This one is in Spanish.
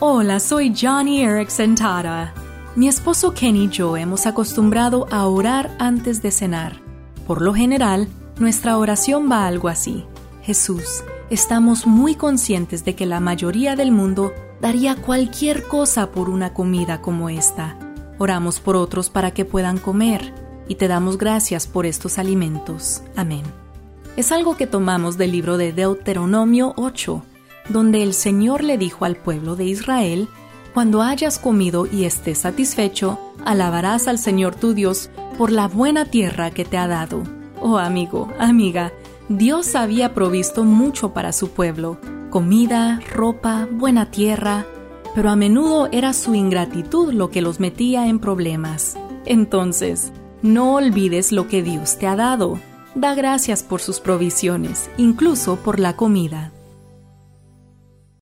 Hola, soy Johnny Erickson Tara. Mi esposo Ken y yo hemos acostumbrado a orar antes de cenar. Por lo general, nuestra oración va algo así. Jesús, estamos muy conscientes de que la mayoría del mundo daría cualquier cosa por una comida como esta. Oramos por otros para que puedan comer y te damos gracias por estos alimentos. Amén. Es algo que tomamos del libro de Deuteronomio 8, donde el Señor le dijo al pueblo de Israel, Cuando hayas comido y estés satisfecho, alabarás al Señor tu Dios por la buena tierra que te ha dado. Oh amigo, amiga, Dios había provisto mucho para su pueblo, comida, ropa, buena tierra, pero a menudo era su ingratitud lo que los metía en problemas. Entonces, no olvides lo que Dios te ha dado. Da gracias por sus provisiones, incluso por la comida.